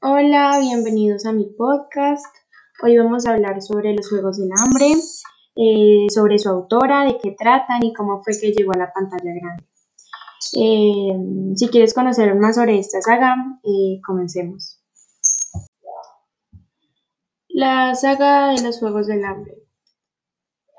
Hola, bienvenidos a mi podcast. Hoy vamos a hablar sobre los Juegos del Hambre, eh, sobre su autora, de qué tratan y cómo fue que llegó a la pantalla grande. Eh, si quieres conocer más sobre esta saga, eh, comencemos. La saga de los Juegos del Hambre.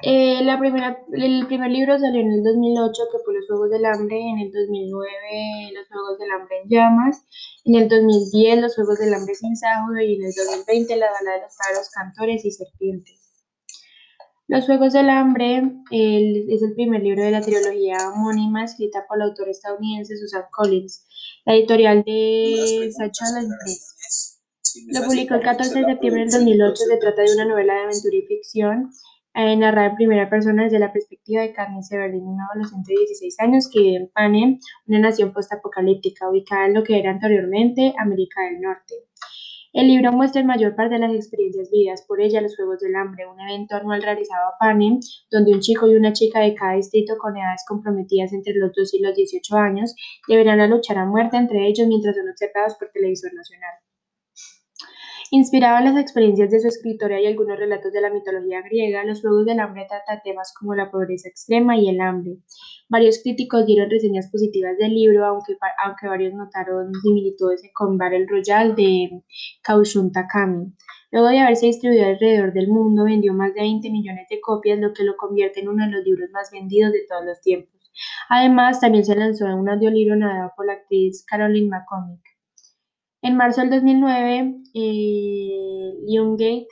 Eh, la primera, el primer libro salió en el 2008, que fue Los Juegos del Hambre, en el 2009 Los Juegos del Hambre en llamas, en el 2010 Los Juegos del Hambre sin Sajo y en el 2020 La Dala de los Pájaros, Cantores y Serpientes. Los Juegos del Hambre es el primer libro de la trilogía homónima escrita por la autora estadounidense Susan Collins, la editorial de Sachalin Press. Lo publicó el 14 de septiembre del 2008, se trata de una novela de aventura y ficción eh, narrada en primera persona desde la perspectiva de Carmen Severdin, una adolescente de 16 años que vive en Panem, una nación postapocalíptica ubicada en lo que era anteriormente América del Norte. El libro muestra en mayor parte de las experiencias vividas por ella los Juegos del Hambre, un evento anual realizado a Panem, donde un chico y una chica de cada distrito con edades comprometidas entre los 2 y los 18 años deberán luchar a muerte entre ellos mientras son observados por televisor nacional. Inspirado en las experiencias de su escritora y algunos relatos de la mitología griega, Los Juegos del Hambre trata temas como la pobreza extrema y el hambre. Varios críticos dieron reseñas positivas del libro, aunque, aunque varios notaron similitudes con Battle Royale de Kaushun Takami. Luego de haberse distribuido alrededor del mundo, vendió más de 20 millones de copias, lo que lo convierte en uno de los libros más vendidos de todos los tiempos. Además, también se lanzó un audiolibro narrado por la actriz Caroline McCormick. En marzo del 2009, eh, Lionsgate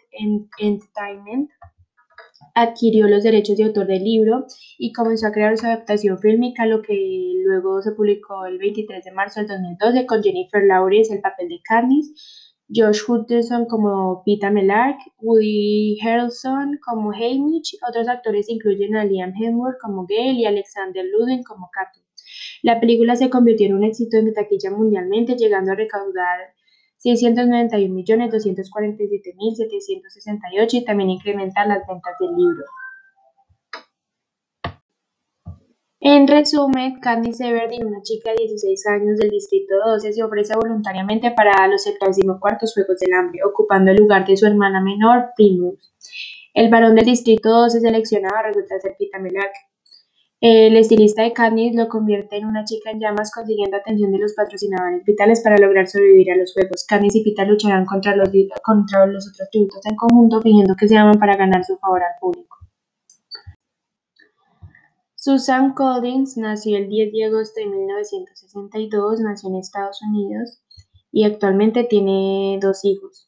Entertainment adquirió los derechos de autor del libro y comenzó a crear su adaptación fílmica, lo que luego se publicó el 23 de marzo del 2012 con Jennifer Lawrence el papel de Candice, Josh Hutcherson como Pita Melark, Woody Harrelson como Hamish, otros actores incluyen a Liam Hemsworth como Gale y Alexander Ludwig como Kato. La película se convirtió en un éxito en taquilla mundialmente, llegando a recaudar 691.247.768 y también incrementar las ventas del libro. En resumen, Candice Everdeen, una chica de 16 años del Distrito 12, se ofrece voluntariamente para los 74 Juegos del Hambre, ocupando el lugar de su hermana menor, Primrose. El varón del Distrito 12 seleccionado resulta ser Pita el estilista de Katniss lo convierte en una chica en llamas consiguiendo atención de los patrocinadores vitales para lograr sobrevivir a los juegos. Katniss y Pita lucharán contra los, contra los otros tributos en conjunto fingiendo que se aman para ganar su favor al público. Susan Collins nació el 10 de agosto de 1962, nació en Estados Unidos y actualmente tiene dos hijos.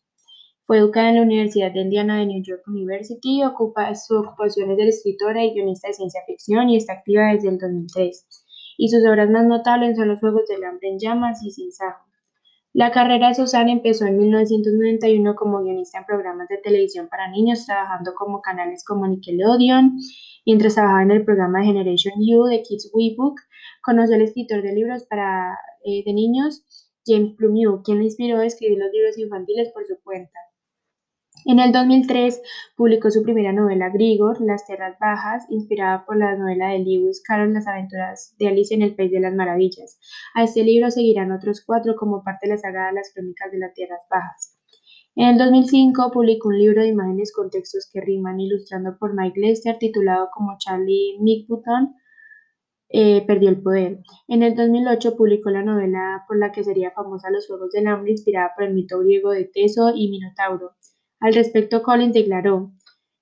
Fue educada en la Universidad de Indiana de New York University, ocupa, su ocupación es de escritora y guionista de ciencia ficción y está activa desde el 2003. Y sus obras más notables son Los Juegos del Hambre en Llamas y Sin Sajo. La carrera de Susana empezó en 1991 como guionista en programas de televisión para niños, trabajando como canales como Nickelodeon. Mientras trabajaba en el programa Generation U de Kids We Book, conoció al escritor de libros para, eh, de niños, James Plumue, quien le inspiró a escribir los libros infantiles por su cuenta. En el 2003 publicó su primera novela Grigor, Las Tierras Bajas, inspirada por la novela de Lewis Carroll Las aventuras de Alice en el País de las Maravillas. A este libro seguirán otros cuatro como parte de la saga de las crónicas de las Tierras Bajas. En el 2005 publicó un libro de imágenes con textos que riman, ilustrando por Mike Lester, titulado como Charlie Mickbutton eh, perdió el poder. En el 2008 publicó la novela por la que sería famosa Los Juegos del Hambre, inspirada por el mito griego de Teso y Minotauro. Al respecto, Collins declaró,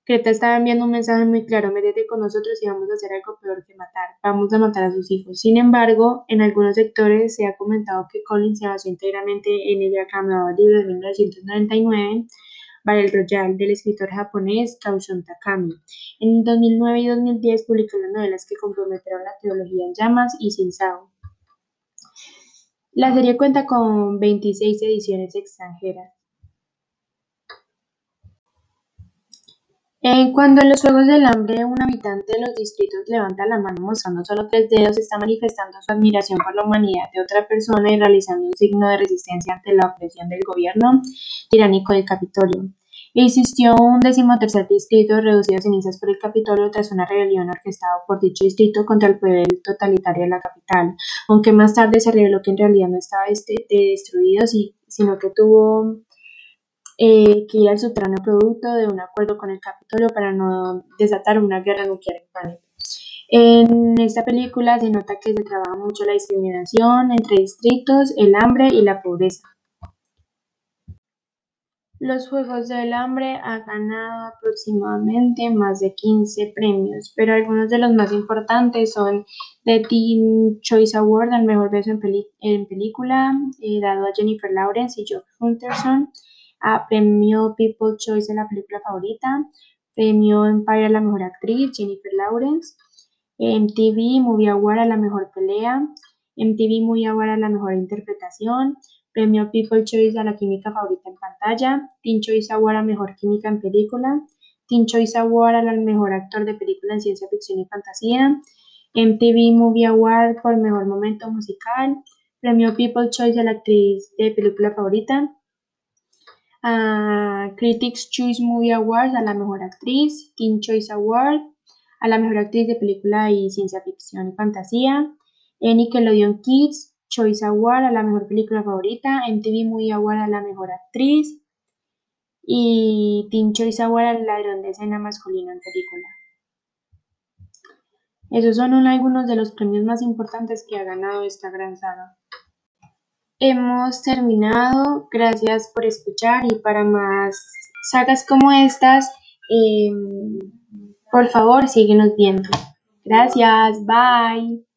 Creta estaba enviando un mensaje muy claro, métete con nosotros y vamos a hacer algo peor que matar, vamos a matar a sus hijos. Sin embargo, en algunos sectores se ha comentado que Collins se basó íntegramente en el aclamado libro de 1999, Battle Royale, del escritor japonés Kaushon Takami. En 2009 y 2010 publicó las novelas que comprometieron la teología en llamas y sin sao. La serie cuenta con 26 ediciones extranjeras. Cuando en los Juegos del Hambre un habitante de los distritos levanta la mano mostrando solo tres dedos, está manifestando su admiración por la humanidad de otra persona y realizando un signo de resistencia ante la opresión del gobierno tiránico del Capitolio. Existió un decimotercer distrito reducido a cenizas por el Capitolio tras una rebelión orquestada por dicho distrito contra el poder totalitario de la capital, aunque más tarde se reveló que en realidad no estaba destruido sino que tuvo eh, que ir al subterráneo producto de un acuerdo con el Capitolio para no desatar una guerra nuclear en planeta. En esta película se nota que se trabaja mucho la discriminación entre distritos, el hambre y la pobreza. Los Juegos del Hambre ha ganado aproximadamente más de 15 premios, pero algunos de los más importantes son The Teen Choice Award al mejor beso en, película, eh, dado a Jennifer Lawrence y Joe Hunterson, a Premio People Choice en la película favorita, Premio Empire a la mejor actriz, Jennifer Lawrence, MTV Movie Award a la mejor pelea, MTV Movie Award a la mejor interpretación, Premio People Choice a la química favorita en pantalla, Teen Choice Award a mejor química en película, Teen Choice Award al mejor actor de película en ciencia ficción y fantasía, MTV Movie Award por mejor momento musical, Premio People Choice a la actriz de película favorita, Critics Choice Movie Award a la mejor actriz, Teen Choice Award a la mejor actriz de película y ciencia ficción y fantasía, Nickelodeon Kids Choice Award a la mejor película favorita, MTV Movie Award a la mejor actriz y Teen Choice Award al ladrón de escena masculino en película. Esos son algunos de los premios más importantes que ha ganado esta gran saga. Hemos terminado, gracias por escuchar y para más sagas como estas, em, por favor síguenos viendo. Gracias, bye.